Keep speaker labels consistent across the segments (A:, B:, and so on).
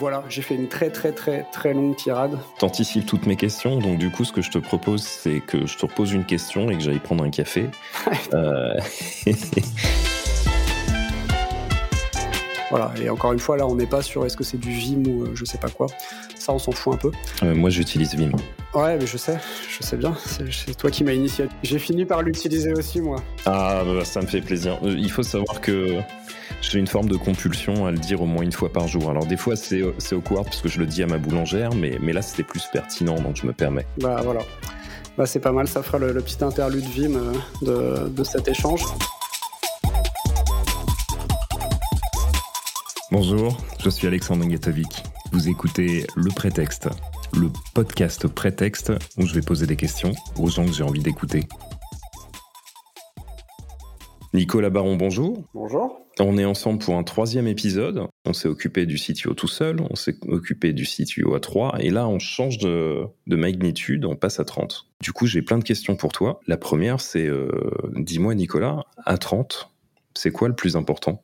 A: Voilà, j'ai fait une très très très très longue tirade.
B: T'anticipes toutes mes questions, donc du coup, ce que je te propose, c'est que je te repose une question et que j'aille prendre un café. euh...
A: Voilà, et encore une fois, là, on n'est pas sur est-ce que c'est du Vim ou euh, je sais pas quoi. Ça, on s'en fout un peu.
B: Euh, moi, j'utilise Vim.
A: Ouais, mais je sais, je sais bien. C'est toi qui m'as initié. J'ai fini par l'utiliser aussi, moi.
B: Ah, bah, ça me fait plaisir. Euh, il faut savoir que j'ai une forme de compulsion à le dire au moins une fois par jour. Alors, des fois, c'est awkward parce que je le dis à ma boulangère, mais, mais là, c'était plus pertinent, donc je me permets.
A: Bah, voilà. Bah, c'est pas mal, ça fera le, petit interlude Vim de, de cet échange.
B: Bonjour, je suis Alexandre Ngatovic. Vous écoutez Le Prétexte, le podcast Prétexte où je vais poser des questions aux gens que j'ai envie d'écouter. Nicolas Baron, bonjour.
A: Bonjour.
B: On est ensemble pour un troisième épisode. On s'est occupé du CTO tout seul, on s'est occupé du CTO à trois, et là on change de, magnitude, on passe à 30. Du coup, j'ai plein de questions pour toi. La première, c'est, euh, dis-moi Nicolas, à 30, c'est quoi le plus important?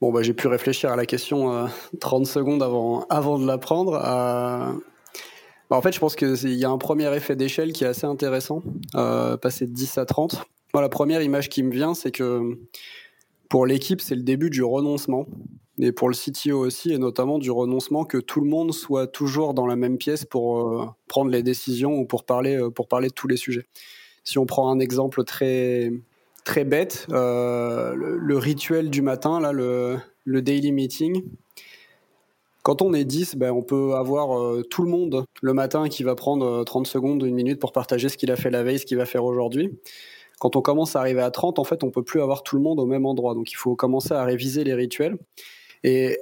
A: Bon, bah, j'ai pu réfléchir à la question 30 euh, secondes avant, avant de la prendre. Euh, bah, en fait, je pense qu'il y a un premier effet d'échelle qui est assez intéressant, euh, passer de 10 à 30. La première image qui me vient, c'est que pour l'équipe, c'est le début du renoncement. Et pour le CTO aussi, et notamment du renoncement que tout le monde soit toujours dans la même pièce pour prendre les décisions ou pour parler, pour parler de tous les sujets. Si on prend un exemple très, très bête, euh, le, rituel du matin, là, le, daily meeting. Quand on est 10, ben, on peut avoir euh, tout le monde le matin qui va prendre 30 euh, secondes, une minute pour partager ce qu'il a fait la veille, ce qu'il va faire aujourd'hui. Quand on commence à arriver à 30, en fait, on peut plus avoir tout le monde au même endroit. Donc, il faut commencer à réviser les rituels. Et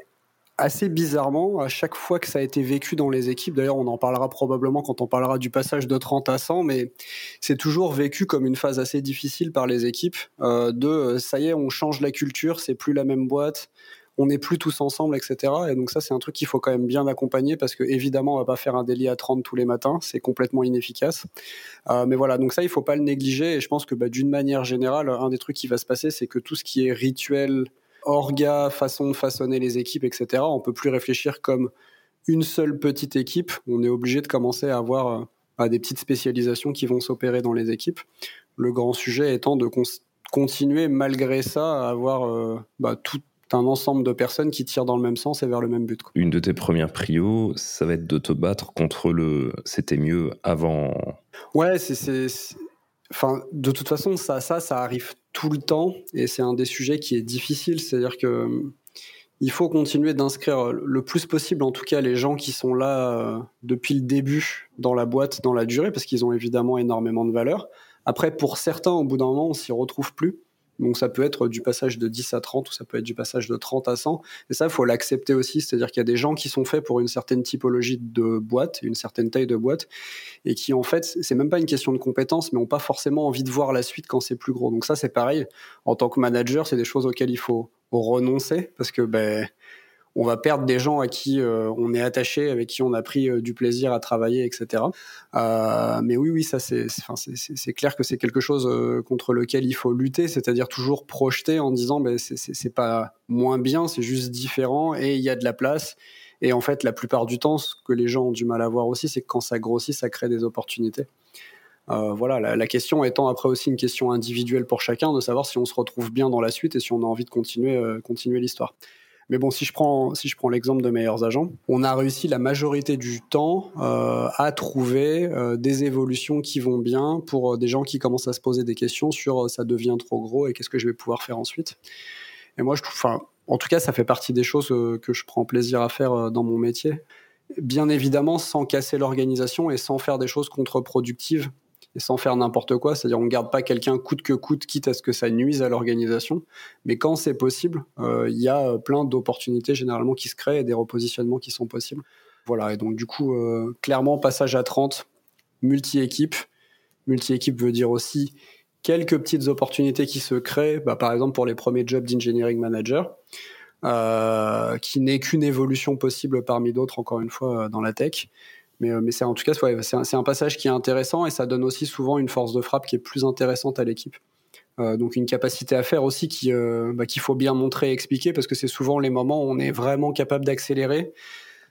A: assez bizarrement, à chaque fois que ça a été vécu dans les équipes, d'ailleurs on en parlera probablement quand on parlera du passage de 30 à 100, mais c'est toujours vécu comme une phase assez difficile par les équipes, euh, de ça y est, on change la culture, c'est plus la même boîte, on n'est plus tous ensemble, etc. Et donc ça c'est un truc qu'il faut quand même bien accompagner parce que évidemment on va pas faire un délit à 30 tous les matins, c'est complètement inefficace. Euh, mais voilà, donc ça il faut pas le négliger et je pense que bah, d'une manière générale, un des trucs qui va se passer, c'est que tout ce qui est rituel, orga, façon de façonner les équipes, etc. On peut plus réfléchir comme une seule petite équipe. On est obligé de commencer à avoir euh, des petites spécialisations qui vont s'opérer dans les équipes. Le grand sujet étant de continuer malgré ça à avoir euh, bah, tout un ensemble de personnes qui tirent dans le même sens et vers le même but.
B: Une de tes premières prios, ça va être de te battre contre le c'était mieux avant.
A: Ouais, c'est Enfin, de toute façon, ça, ça, ça arrive tout le temps et c'est un des sujets qui est difficile. C'est-à-dire que euh, il faut continuer d'inscrire le plus possible, en tout cas, les gens qui sont là euh, depuis le début dans la boîte, dans la durée, parce qu'ils ont évidemment énormément de valeur. Après, pour certains, au bout d'un moment, on s'y retrouve plus. Donc ça peut être du passage de 10 à 30 ou ça peut être du passage de 30 à 100. Et ça, faut l'accepter aussi. C'est-à-dire qu'il y a des gens qui sont faits pour une certaine typologie de boîte, une certaine taille de boîte, et qui en fait, c'est même pas une question de compétence, mais n'ont pas forcément envie de voir la suite quand c'est plus gros. Donc ça, c'est pareil. En tant que manager, c'est des choses auxquelles il faut renoncer parce que ben, on va perdre des gens à qui euh, on est attaché, avec qui on a pris euh, du plaisir à travailler, etc. Euh, mais oui, oui, ça c'est, clair que c'est quelque chose contre lequel il faut lutter, c'est-à-dire toujours projeter en disant, ben c'est pas moins bien, c'est juste différent et il y a de la place. Et en fait, la plupart du temps, ce que les gens ont du mal à voir aussi, c'est que quand ça grossit, ça crée des opportunités. voilà, la, la, question étant après aussi une question individuelle pour chacun, de savoir si on se retrouve bien dans la suite et si on a envie de continuer, continuer l'histoire. Mais bon, si je prends, si prends l'exemple de meilleurs agents, on a réussi la majorité du temps euh, à trouver euh, des évolutions qui vont bien pour euh, des gens qui commencent à se poser des questions sur ça devient trop gros et qu'est-ce que je vais pouvoir faire ensuite. Et moi, je trouve, enfin, en tout cas, ça fait partie des choses que je prends plaisir à faire dans mon métier. Bien évidemment, sans casser l'organisation et sans faire des choses contre-productives et sans faire n'importe quoi. C'est-à-dire, on ne garde pas quelqu'un coûte que coûte, quitte à ce que ça nuise à l'organisation. Mais quand c'est possible, euh, il y a euh, plein d'opportunités généralement qui se créent et des repositionnements qui sont possibles. Voilà. Et donc, du coup, euh, clairement, passage à 30, multi-équipe. Multi-équipe veut dire aussi quelques petites opportunités qui se créent, bah, par exemple pour les premiers jobs d'engineering manager, qui n'est qu'une évolution possible parmi d'autres, encore une fois, dans la tech. Mais, euh, mais c'est en tout cas, c'est un, passage qui est intéressant et ça donne aussi souvent une force de frappe qui est plus intéressante à l'équipe. Euh, donc une capacité à faire aussi qui euh, bah, qu'il faut bien montrer et expliquer parce que c'est souvent les moments où on est vraiment capable d'accélérer.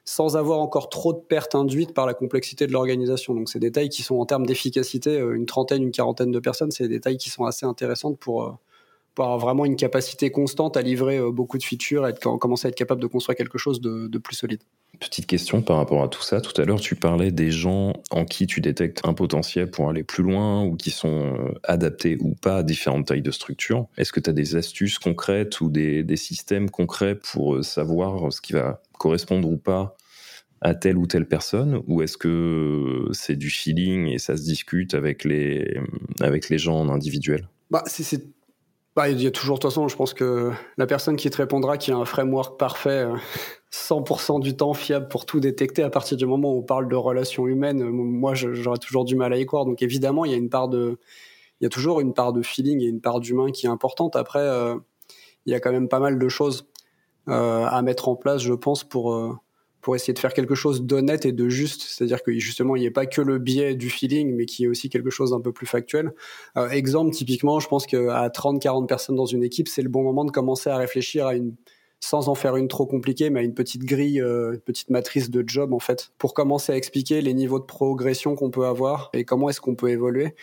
A: sans avoir encore trop de pertes induites par la complexité de l'organisation. Donc c'est des tailles qui sont en termes d'efficacité, une trentaine, une quarantaine de personnes, c'est des tailles qui sont assez intéressantes pour avoir vraiment une capacité constante à livrer euh, beaucoup de features et commencer à être capable de construire quelque chose de, de, plus solide.
B: Petite question par rapport à tout ça. Tout à l'heure, tu parlais des gens en qui tu détectes un potentiel pour aller plus loin ou qui sont adaptés ou pas à différentes tailles de structure. Est-ce que tu as des astuces concrètes ou des, des systèmes concrets pour savoir ce qui va correspondre ou pas à telle ou telle personne? Ou est-ce que c'est du feeling et ça se discute avec les, avec les gens en individuel?
A: Bah, c'est, bah, il y a toujours, de toute façon, je pense que la personne qui te répondra qui a un framework parfait, 100% euh, du temps fiable pour tout détecter, à partir du moment où on parle de relations humaines, euh, moi j'aurais toujours du mal à y croire. Donc évidemment, il y a une part de, il y a toujours une part de feeling et une part d'humain qui est importante. Après, euh, il y a quand même pas mal de choses à mettre en place, je pense, pour pour essayer de faire quelque chose d'honnête et de juste, c'est-à-dire que justement il n'y ait pas que le biais du feeling, mais qu'il y ait aussi quelque chose d'un peu plus factuel. Euh, exemple, typiquement, je pense qu'à 30-40 personnes dans une équipe, c'est le bon moment de commencer à réfléchir à une sans en faire une trop compliquée, mais à une petite grille, euh, une petite matrice de job en fait, pour commencer à expliquer les niveaux de progression qu'on peut avoir et comment est-ce qu'on peut évoluer.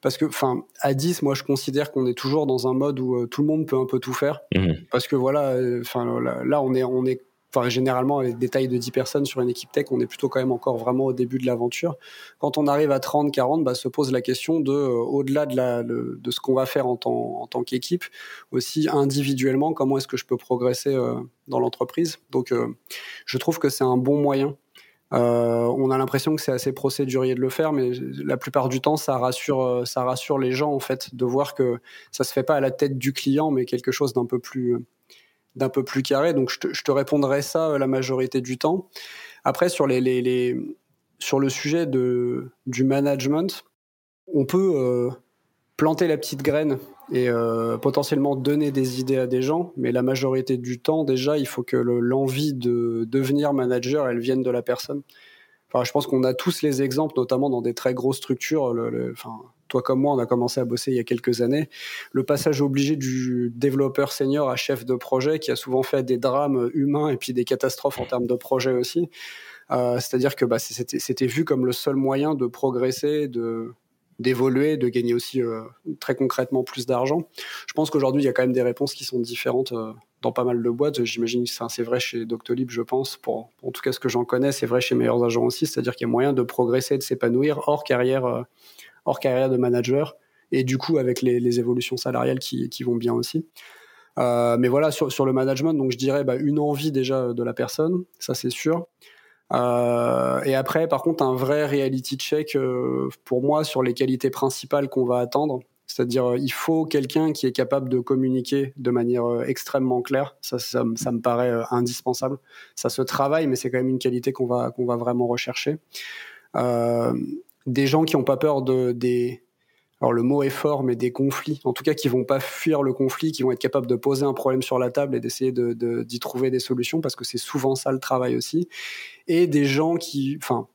A: Parce que, enfin, à 10, moi, je considère qu'on est toujours dans un mode où euh, tout le monde peut un peu tout faire. Mmh. Parce que voilà, enfin, là, là, on est, on est enfin généralement avec des tailles de 10 personnes sur une équipe tech, on est plutôt quand même encore vraiment au début de l'aventure. Quand on arrive à 30, 40, bah, se pose la question de, euh, au-delà de, de ce qu'on va faire en tant, qu'équipe, aussi individuellement, comment est-ce que je peux progresser euh, dans l'entreprise. Donc euh, je trouve que c'est un bon moyen. on a l'impression que c'est assez procédurier de le faire, mais la plupart du temps, ça rassure, ça rassure les gens en fait de voir que ça se fait pas à la tête du client, mais quelque chose d'un peu plus d'un peu plus carré. Donc je te, répondrai ça euh, la majorité du temps. Après, sur, les sur le sujet de, du management, on peut euh, planter la petite graine et euh, potentiellement donner des idées à des gens, mais la majorité du temps, déjà, il faut que l'envie de devenir manager, elle vienne de la personne. Je pense qu'on a tous les exemples, notamment dans des très grosses structures. Enfin, toi comme moi, on a commencé à bosser il y a quelques années. Le passage obligé du développeur senior à chef de projet, qui a souvent fait des drames humains et puis des catastrophes en termes de projet aussi. Euh, c'est-à-dire que bah, c'était vu comme le seul moyen de progresser, de d'évoluer, de gagner aussi euh, très concrètement plus d'argent. Je pense qu'aujourd'hui, il y a quand même des réponses qui sont différentes euh, dans pas mal de boîtes. J'imagine que c'est vrai chez Doctolib, je pense. Pour, en tout cas, ce que j'en connais, c'est vrai chez Meilleurs Agents aussi. C'est-à-dire qu'il y a moyen de progresser, de s'épanouir hors carrière hors carrière de manager, et du coup avec les, évolutions salariales qui, vont bien aussi. Euh, mais voilà, sur, le management, donc je dirais bah, une envie déjà de la personne, ça c'est sûr. Euh, et après, par contre, un vrai reality check euh, pour moi sur les qualités principales qu'on va attendre. C'est-à-dire, il faut quelqu'un qui est capable de communiquer de manière extrêmement claire. Ça, ça, me paraît indispensable. Ça se travaille, mais c'est quand même une qualité qu'on va, qu'on va vraiment rechercher des gens qui n'ont pas peur de des alors le mot est fort, mais des conflits, en tout cas qui vont pas fuir le conflit, qui vont être capables de poser un problème sur la table et d'essayer d'y de, trouver des solutions, parce que c'est souvent ça le travail aussi. Et des gens qui, enfin,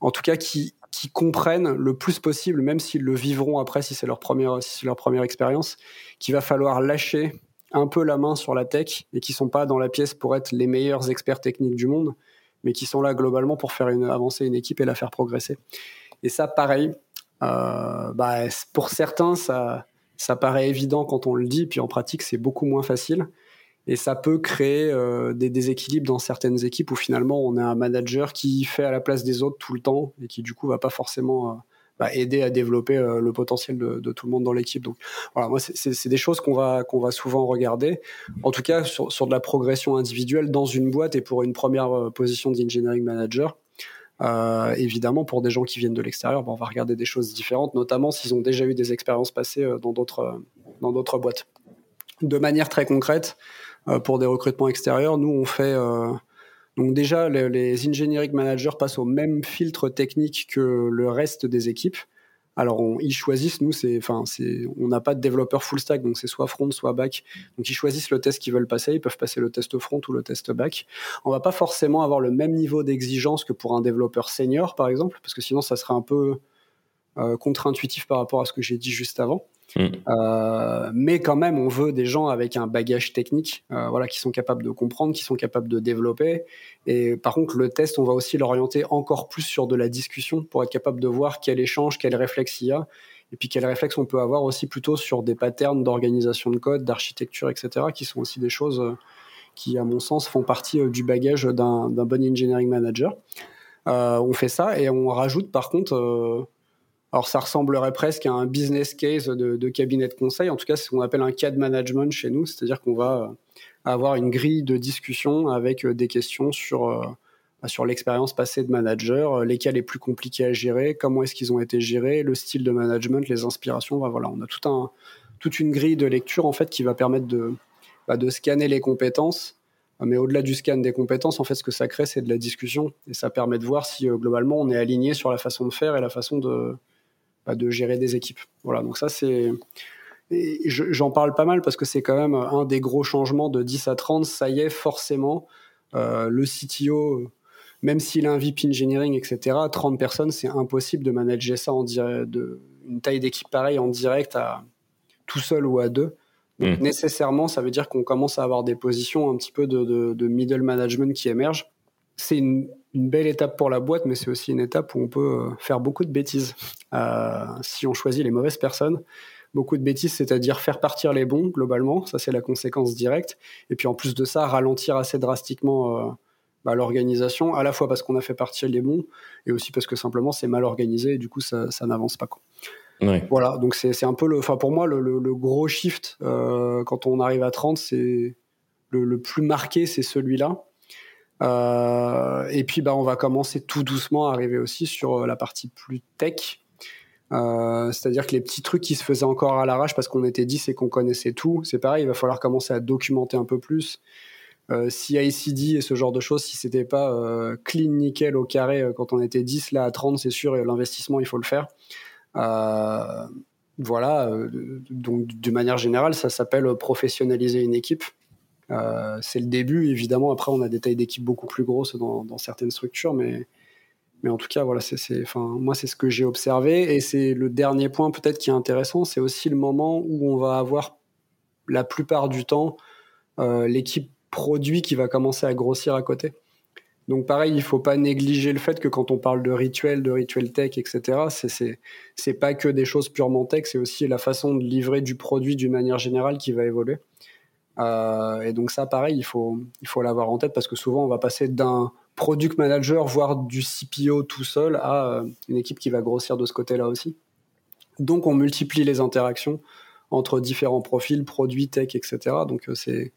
A: en tout cas qui, qui comprennent le plus possible, même s'ils le vivront après, si c'est leur première, si c'est leur première expérience, qu'il va falloir lâcher un peu la main sur la tech et qui sont pas dans la pièce pour être les meilleurs experts techniques du monde, mais qui sont là globalement pour faire avancer une équipe et la faire progresser. Et ça, pareil, euh, bah, pour certains, ça paraît évident quand on le dit, puis en pratique, c'est beaucoup moins facile. Et ça peut créer euh, des déséquilibres dans certaines équipes où finalement on a un manager qui fait à la place des autres tout le temps et qui du coup va pas forcément euh, bah, aider à développer euh, le potentiel de, tout le monde dans l'équipe. Donc voilà, moi c'est des choses qu'on va qu'on va souvent regarder. En tout cas sur, sur, de la progression individuelle dans une boîte et pour une première position d'engineering manager. Évidemment, pour des gens qui viennent de l'extérieur, bah, on va regarder des choses différentes, notamment s'ils ont déjà eu des expériences passées dans d'autres dans d'autres boîtes. De manière très concrète, pour des recrutements extérieurs, nous on fait donc déjà, les, les engineering managers passent au même filtre technique que le reste des équipes. Alors, ils choisissent, nous, enfin, on n'a pas de développeur full stack, donc c'est soit front, soit back. Donc, ils choisissent le test qu'ils veulent passer. Ils peuvent passer le test front ou le test back. On va pas forcément avoir le même niveau d'exigence que pour un développeur senior, par exemple, parce que sinon, ça serait un peu euh, contre-intuitif par rapport à ce que j'ai dit juste avant. Mm. Euh, mais quand même, on veut des gens avec un bagage technique, euh, voilà, qui sont capables de comprendre, qui sont capables de développer. Et par contre, le test, on va aussi l'orienter encore plus sur de la discussion pour être capable de voir quel échange, quel réflexe il y a, et puis quel réflexe on peut avoir aussi plutôt sur des patterns d'organisation de code, d'architecture, etc., qui sont aussi des choses euh, qui, à mon sens, font partie du bagage d'un bon engineering manager. on fait ça et on rajoute par contre alors ça ressemblerait presque à un business case de, cabinet de conseil. En tout cas, c'est ce qu'on appelle un CAD management chez nous, c'est-à-dire qu'on va euh, avoir une grille de discussion avec euh, des questions sur euh, bah, sur l'expérience passée de manager, lesquels est plus compliqué à gérer, comment est-ce qu'ils ont été gérés, le style de management, les inspirations. Voilà, on a toute une grille de lecture en fait qui va permettre de, bah, de scanner les compétences. Mais au-delà du scan des compétences, en fait, ce que ça crée, c'est de la discussion et ça permet de voir si globalement on est aligné sur la façon de faire et la façon de, de gérer des équipes. Voilà, donc ça c'est. J'en parle pas mal parce que c'est quand même un des gros changements de 10 à 30. Ça y est, forcément, euh, le CTO, même s'il a un VP engineering, etc., 30 personnes, c'est impossible de manager ça en direct, de, une taille d'équipe pareille en direct à tout seul ou à deux. Donc, mmh. nécessairement, ça veut dire qu'on commence à avoir des positions un petit peu de, de middle management qui émergent. C'est une, une belle étape pour la boîte, mais c'est aussi une étape où on peut euh, faire beaucoup de bêtises euh, si on choisit les mauvaises personnes. Beaucoup de bêtises, c'est-à-dire faire partir les bons globalement, ça c'est la conséquence directe. Et puis en plus de ça, ralentir assez drastiquement euh, bah, l'organisation, à la fois parce qu'on a fait partir les bons, et aussi parce que simplement c'est mal organisé et du coup ça, n'avance pas. Quoi. Voilà, donc c'est un peu le, enfin pour moi le, gros shift quand on arrive à 30, c'est le plus marqué, c'est celui-là. Euh, et puis, bah, on va commencer tout doucement à arriver aussi sur euh, la partie plus tech. Euh, c'est-à-dire que les petits trucs qui se faisaient encore à l'arrache parce qu'on était 10 et qu'on connaissait tout, c'est pareil, il va falloir commencer à documenter un peu plus. Euh, CICD et ce genre de choses, si c'était pas clean nickel au carré quand on était 10, là à 30, c'est sûr, l'investissement, il faut le faire. voilà, donc de manière générale, ça s'appelle professionnaliser une équipe. Euh, c'est le début, évidemment. Après, on a des tailles d'équipe beaucoup plus grosses dans, certaines structures, mais, mais en tout cas, voilà, c'est, enfin, moi, c'est ce que j'ai observé. Et c'est le dernier point peut-être qui est intéressant, c'est aussi le moment où on va avoir la plupart du temps euh, l'équipe produit qui va commencer à grossir à côté. Donc pareil, il faut pas négliger le fait que quand on parle de rituel, de rituel tech, etc., c'est pas que des choses purement tech, c'est aussi la façon de livrer du produit d'une manière générale qui va évoluer. Euh, et donc ça, pareil, il faut il faut l'avoir en tête parce que souvent on va passer d'un product manager, voire du CPO tout seul, à euh, une équipe qui va grossir de ce côté-là aussi. Donc on multiplie les interactions entre différents profils, produits, tech, etc. Donc euh, c'est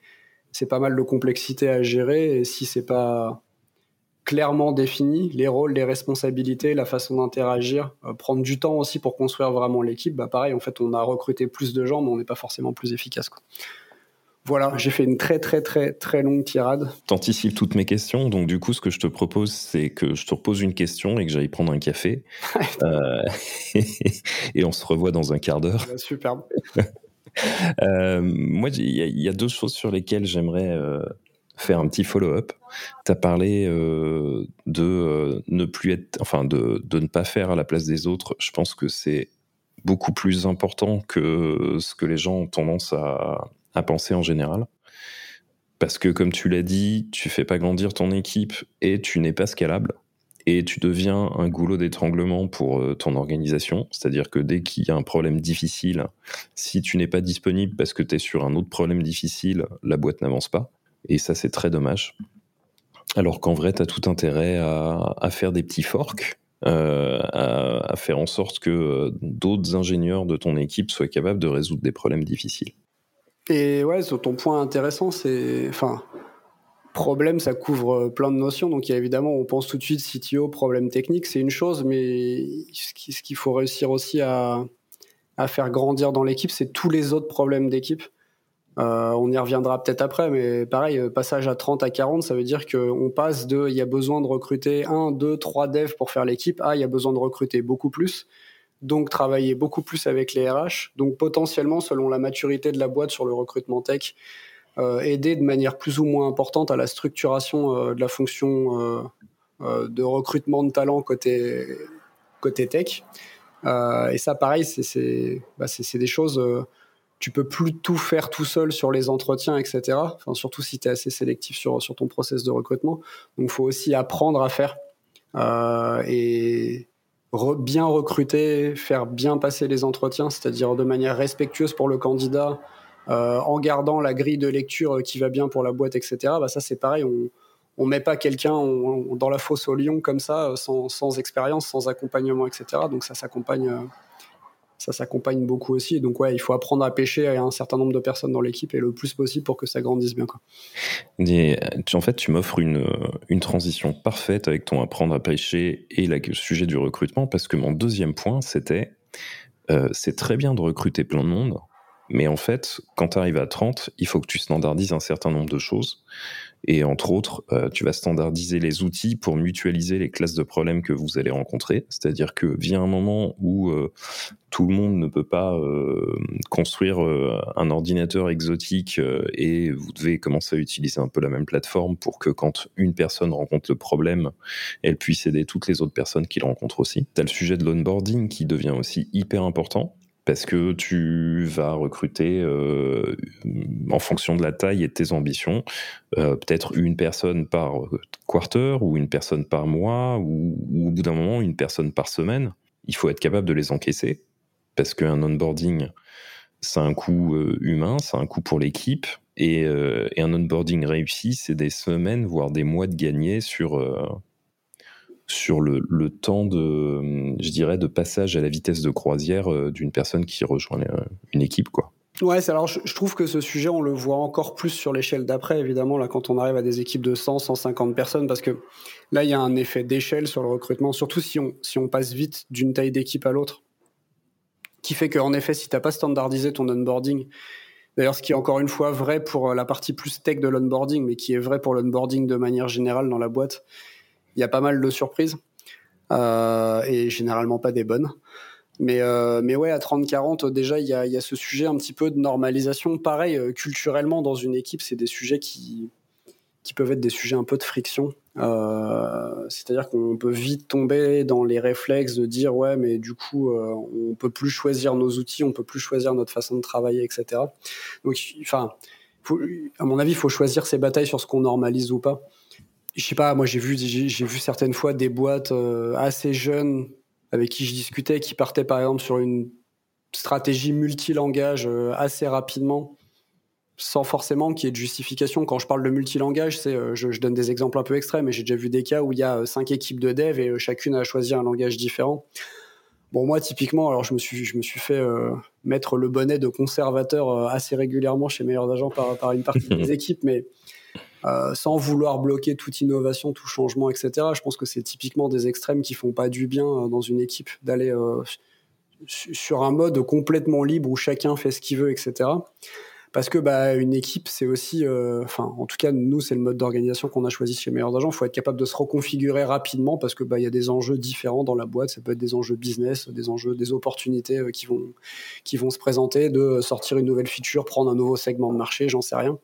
A: c'est pas mal de complexité à gérer et si c'est pas clairement défini, les rôles, les responsabilités, la façon d'interagir, prendre du temps aussi pour construire vraiment l'équipe, bah pareil, en fait, on a recruté plus de gens, mais on n'est pas forcément plus efficace. Voilà, j'ai fait une très très très très longue tirade.
B: T'anticipes toutes mes questions, donc du coup, ce que je te propose, c'est que je te repose une question et que j'aille prendre un café. euh, et on se revoit dans un quart d'heure.
A: superbe.
B: euh, moi, il y, y, a deux choses sur lesquelles j'aimerais euh, faire un petit follow-up. Tu as parlé euh, de euh, ne plus être, enfin, de, de ne pas faire à la place des autres. Je pense que c'est beaucoup plus important que ce que les gens ont tendance à, à penser en général. Parce que, comme tu l'as dit, tu fais pas grandir ton équipe et tu n'es pas scalable. Et tu deviens un goulot d'étranglement pour euh, ton organisation. C'est-à-dire que dès qu'il y a un problème difficile, si tu n'es pas disponible parce que tu es sur un autre problème difficile, la boîte n'avance pas. Et ça, c'est très dommage. Alors qu'en vrai, tu as tout intérêt à, faire des petits forks, euh, à, faire en sorte que euh, d'autres ingénieurs de ton équipe soient capables de résoudre des problèmes difficiles.
A: Et ouais, sur ton point intéressant, c'est. Enfin, problème, ça couvre euh, plein de notions. Donc, évidemment, on pense tout de suite CTO, problème technique, c'est une chose, mais ce qu'il faut réussir aussi à, faire grandir dans l'équipe, c'est tous les autres problèmes d'équipe. Euh, on y reviendra peut-être après, mais pareil, euh, passage à 30 à 40, ça veut dire qu'on passe de il y a besoin de recruter un, deux, trois devs pour faire l'équipe à il y a besoin de recruter beaucoup plus donc travailler beaucoup plus avec les RH, donc potentiellement, selon la maturité de la boîte sur le recrutement tech, euh, aider de manière plus ou moins importante à la structuration euh, de la fonction euh, de recrutement de talent côté, côté tech. et ça, pareil, c'est bah, des choses tu peux plus tout faire tout seul sur les entretiens, etc. Enfin, surtout si tu es assez sélectif sur, sur ton process de recrutement. Donc, il faut aussi apprendre à faire et bien recruter, faire bien passer les entretiens, c'est-à-dire de manière respectueuse pour le candidat, euh, en gardant la grille de lecture qui va bien pour la boîte, etc. Bah, ça, c'est pareil. On, on met pas quelqu'un dans la fosse au lion comme ça, sans, sans expérience, sans accompagnement, etc. Donc ça s'accompagne euh, ça s'accompagne beaucoup aussi. Donc ouais, il faut apprendre à pêcher à un certain nombre de personnes dans l'équipe et le plus possible pour que ça grandisse bien. Quoi.
B: en fait, tu m'offres une, une transition parfaite avec ton apprendre à pêcher et le sujet du recrutement parce que mon deuxième point, c'était euh, c'est très bien de recruter plein de monde, mais en fait, quand tu arrives à 30, il faut que tu standardises un certain nombre de choses. Et entre autres, euh, tu vas standardiser les outils pour mutualiser les classes de problèmes que vous allez rencontrer. C'est-à-dire que vient un moment où euh, tout le monde ne peut pas euh, construire un ordinateur exotique et vous devez commencer à utiliser un peu la même plateforme pour que quand une personne rencontre le problème, elle puisse aider toutes les autres personnes qui le rencontrent aussi. Tu as le sujet de l'onboarding qui devient aussi hyper important parce que tu vas recruter euh, en fonction de la taille et de tes ambitions, euh, peut-être une personne par quarter ou une personne par mois ou, au bout d'un moment une personne par semaine. Il faut être capable de les encaisser parce qu'un onboarding, c'est un coût euh, humain, c'est un coût pour l'équipe. Et, et, un onboarding réussi, c'est des semaines, voire des mois de gagner sur, sur le, temps de, je dirais, de passage à la vitesse de croisière euh, d'une personne qui rejoint euh, une équipe, quoi.
A: Ouais, alors je, trouve que ce sujet, on le voit encore plus sur l'échelle d'après, évidemment, là, quand on arrive à des équipes de 100, 150 personnes, parce que là, il y a un effet d'échelle sur le recrutement, surtout si on, si on passe vite d'une taille d'équipe à l'autre, qui fait qu'en effet, si tu n'as pas standardisé ton onboarding, d'ailleurs, ce qui est encore une fois vrai pour la partie plus tech de l'onboarding, mais qui est vrai pour l'onboarding de manière générale dans la boîte, il y a pas mal de surprises euh, et généralement pas des bonnes. Mais, euh, mais ouais, à 30-40, déjà, il y a, ce sujet un petit peu de normalisation. Pareil, euh, culturellement, dans une équipe, c'est des sujets qui, qui peuvent être des sujets un peu de friction. Euh, C'est-à-dire qu'on peut vite tomber dans les réflexes de dire ouais, mais du coup, on peut plus choisir nos outils, on peut plus choisir notre façon de travailler, etc. Donc, enfin, à mon avis, il faut choisir ses batailles sur ce qu'on normalise ou pas je sais pas, moi j'ai vu, j'ai vu certaines fois des boîtes euh, assez jeunes avec qui je discutais qui partaient par exemple sur une stratégie multilangage euh, assez rapidement sans forcément qu'il y ait de justification. Quand je parle de multilangage, c'est, euh, je, donne des exemples un peu extrêmes, mais j'ai déjà vu des cas où il y a cinq équipes de dev et chacune a choisi un langage différent. Bon, moi, typiquement, alors je me suis, je me suis fait mettre le bonnet de conservateur assez régulièrement chez Meilleurs Agents par, par une partie des équipes, mais euh, sans vouloir bloquer toute innovation, tout changement, etc. Je pense que c'est typiquement des extrêmes qui font pas du bien euh, dans une équipe d'aller euh, sur un mode complètement libre où chacun fait ce qu'il veut, etc parce que bah, une équipe, c'est aussi, euh, enfin, en tout cas, nous, c'est le mode d'organisation qu'on a choisi chez Meilleurs Agents. Il faut être capable de se reconfigurer rapidement parce que bah, il y a des enjeux différents dans la boîte. Ça peut être des enjeux business, des enjeux, des opportunités euh, qui vont, qui vont se présenter, de sortir une nouvelle feature, prendre un nouveau segment de marché, j'en sais rien.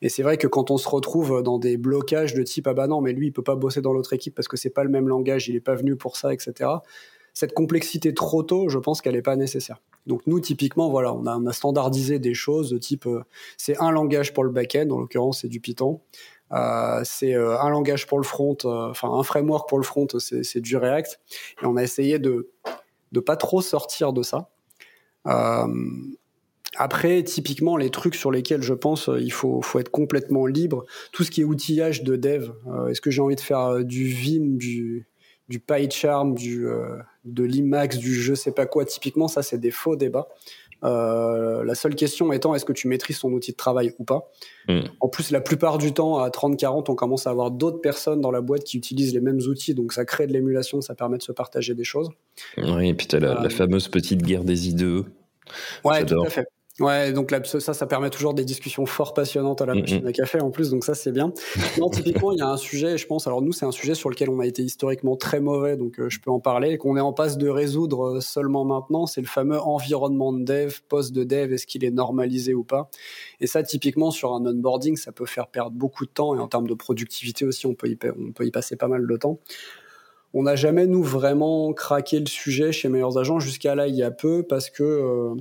A: Et c'est vrai que quand on se retrouve dans des blocages de type ah bah non, mais lui, il peut pas bosser dans l'autre équipe parce que c'est pas le même langage, il est pas venu pour ça, etc cette complexité trop tôt, je pense qu'elle n'est pas nécessaire. Donc nous, typiquement, voilà, on a, standardisé des choses de type, euh, c'est un langage pour le back-end, en l'occurrence c'est du Python, euh, c'est euh, un langage pour le front, enfin un framework pour le front, c'est du React, et on a essayé de ne pas trop sortir de ça. Après, typiquement, les trucs sur lesquels je pense il faut, faut être complètement libre, tout ce qui est outillage de dev, est-ce que j'ai envie de faire du Vim, du, du PyCharm, du, euh, de l'Imax, du je sais pas quoi, typiquement, ça, c'est des faux débats. Euh, la seule question étant est-ce que tu maîtrises ton outil de travail ou pas. Hmm. En plus, la plupart du temps, à 30-40, on commence à avoir d'autres personnes dans la boîte qui utilisent les mêmes outils, donc ça crée de l'émulation, ça permet de se partager des choses.
B: Oui, et puis tu as la, la, euh, fameuse petite guerre des IDE.
A: Ouais, tout à fait. Ouais, donc là, ça, ça permet toujours des discussions fort passionnantes à la machine à café en plus, donc ça c'est bien. Non, typiquement, il y a un sujet, je pense, alors nous c'est un sujet sur lequel on a été historiquement très mauvais, donc euh, je peux en parler, et qu'on est en passe de résoudre euh, seulement maintenant, c'est le fameux environnement de dev, poste de dev, est-ce qu'il est normalisé ou pas? Et ça, typiquement, sur un onboarding, ça peut faire perdre beaucoup de temps, et en termes de productivité aussi, on peut y, on peut y passer pas mal de temps. on n'a jamais, nous, vraiment craqué le sujet chez Meilleurs Agents jusqu'à là, il y a peu, parce que, euh,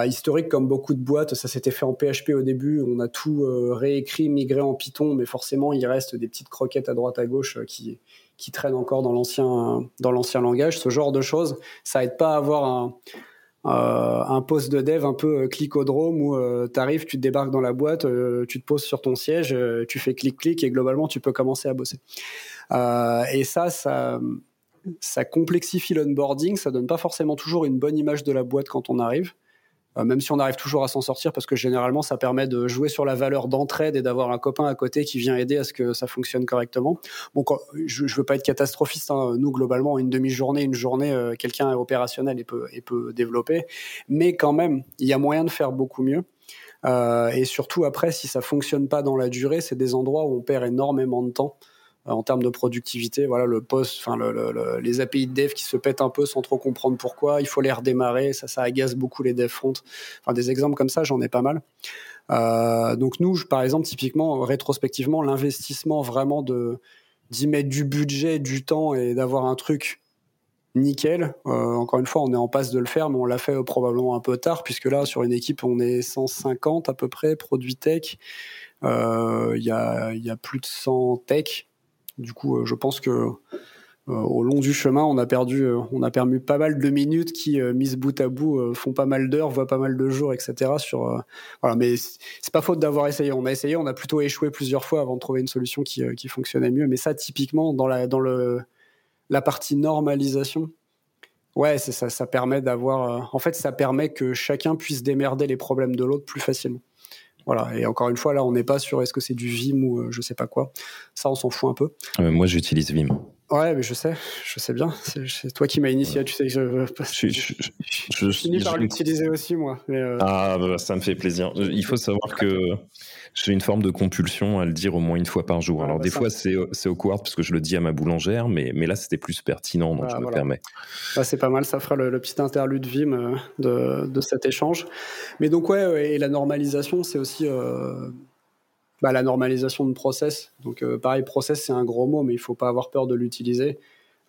A: bah, historique, comme beaucoup de boîtes, ça s'était fait en PHP au début, on a tout euh, réécrit, migré en Python, mais forcément, il reste des petites croquettes à droite à gauche euh, qui, traînent encore dans l'ancien, dans l'ancien langage. Ce genre de choses, ça aide pas à avoir un, un poste de dev un peu clicodrome où tu arrives, tu te débarques dans la boîte, tu te poses sur ton siège, tu fais clic-clic et globalement, tu peux commencer à bosser. Euh, et ça, ça, ça complexifie l'onboarding, ça donne pas forcément toujours une bonne image de la boîte quand on arrive. Euh, même si on arrive toujours à s'en sortir, parce que généralement ça permet de jouer sur la valeur d'entraide et d'avoir un copain à côté qui vient aider à ce que ça fonctionne correctement. Bon, je, je veux pas être catastrophiste, hein. nous globalement une demi-journée, une journée, euh, quelqu'un est opérationnel et peut, et peut développer, mais quand même il y a moyen de faire beaucoup mieux. Euh, et surtout après, si ça fonctionne pas dans la durée, c'est des endroits où on perd énormément de temps. Euh, en termes de productivité. Voilà, le poste, enfin le, les API de dev qui se pètent un peu sans trop comprendre pourquoi. Il faut les redémarrer. Ça, ça agace beaucoup les dev front. Enfin, des exemples comme ça, j'en ai pas mal. Euh, donc nous, par exemple, typiquement, rétrospectivement, l'investissement vraiment de d'y mettre du budget, du temps et d'avoir un truc nickel. Euh, encore une fois, on est en passe de le faire, mais on l'a fait probablement un peu tard, puisque là, sur une équipe, on est 150 à peu près, produits tech. Il y, a, y, a, plus de 100 tech. Du coup, euh, je pense que euh, au long du chemin, on a perdu, euh, on a perdu pas mal de minutes qui, mises bout à bout, font pas mal d'heures, voient pas mal de jours, etc. Sur, voilà, mais c'est pas faute d'avoir essayé. On a essayé, on a plutôt échoué plusieurs fois avant de trouver une solution qui, qui fonctionnait mieux. Mais ça, typiquement, dans la, dans le, la partie normalisation, ouais, ça, ça permet d'avoir. en fait, ça permet que chacun puisse démerder les problèmes de l'autre plus facilement. Voilà. Et encore une fois, là, on n'est pas sur est-ce que c'est du Vim ou euh, je sais pas quoi. Ça, on s'en fout un peu.
B: Euh, moi, j'utilise Vim.
A: Ouais, mais je sais, je sais bien. C'est toi qui m'as initié. Tu sais que je, je, je, je, finis par l'utiliser aussi, moi.
B: Euh, ah, bah, ça me fait plaisir. Il faut savoir que j'ai une forme de compulsion à le dire au moins une fois par jour. Alors, bah, des fois, c'est awkward parce que je le dis à ma boulangère, mais, mais là, c'était plus pertinent, donc ah, je me permets.
A: Bah, c'est pas mal, ça fera le, petit interlude Vim de, de, cet échange. Mais donc, ouais, et la normalisation, c'est aussi. Euh, bah, la normalisation de process. Donc euh, pareil, process c'est un gros mot, mais il faut pas avoir peur de l'utiliser.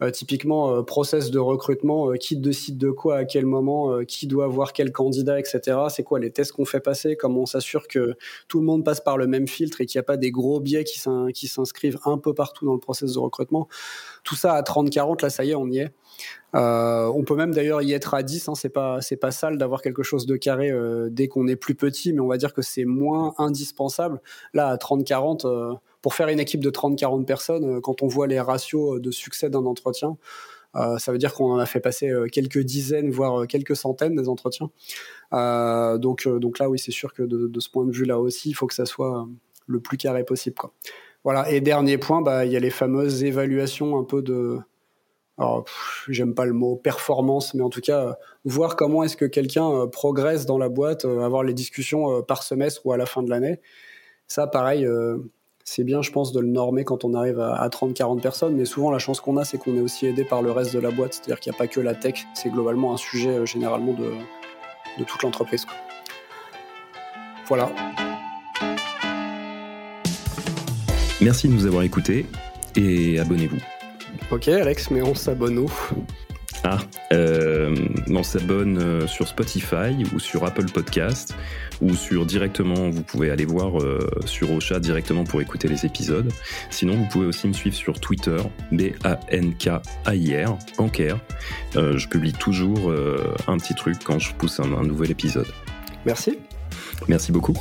A: Euh, typiquement, euh, process de recrutement, qui décide de quoi, à quel moment, qui doit voir quel candidat, etc. C'est quoi les tests qu'on fait passer? Comment on s'assure que tout le monde passe par le même filtre et qu'il n'y a pas des gros biais qui s'inscrivent un peu partout dans le process de recrutement? Tout ça à 30-40, là ça y est, on y est. Euh, on peut même d'ailleurs y être à 10, hein, c'est pas sale d'avoir quelque chose de carré euh, dès qu'on est plus petit, mais on va dire que c'est moins indispensable. Là, à 30-40, euh, pour faire une équipe de 30-40 personnes, quand on voit les ratios de succès d'un entretien, ça veut dire qu'on en a fait passer quelques dizaines, voire quelques centaines des entretiens. donc, donc là, oui, c'est sûr que de, ce point de vue-là aussi, il faut que ça soit le plus carré possible. Quoi. Voilà. Et dernier point, bah, il y a les fameuses évaluations un peu de alors j'aime pas le mot performance, mais en tout cas, voir comment est-ce que quelqu'un euh, progresse dans la boîte, euh, avoir les discussions euh, par semestre ou à la fin de l'année. Ça, pareil, c'est bien, je pense, de le normer quand on arrive à, 30-40 personnes, mais souvent la chance qu'on a, c'est qu'on est aussi aidé par le reste de la boîte, c'est-à-dire qu'il n'y a pas que la tech, c'est globalement un sujet généralement de, de toute l'entreprise. Voilà.
B: Merci de nous avoir écoutés et abonnez-vous.
A: Ok Alex, mais on s'abonne où?
B: Ah, euh, on s'abonne euh, sur Spotify ou sur Apple Podcast ou sur directement, vous pouvez aller voir euh, sur Ocha directement pour écouter les épisodes. Sinon, vous pouvez aussi me suivre sur Twitter, B-A-N-K-A-I-R, Bancaire. je publie toujours un petit truc quand je pousse un nouvel épisode.
A: Merci.
B: Merci beaucoup.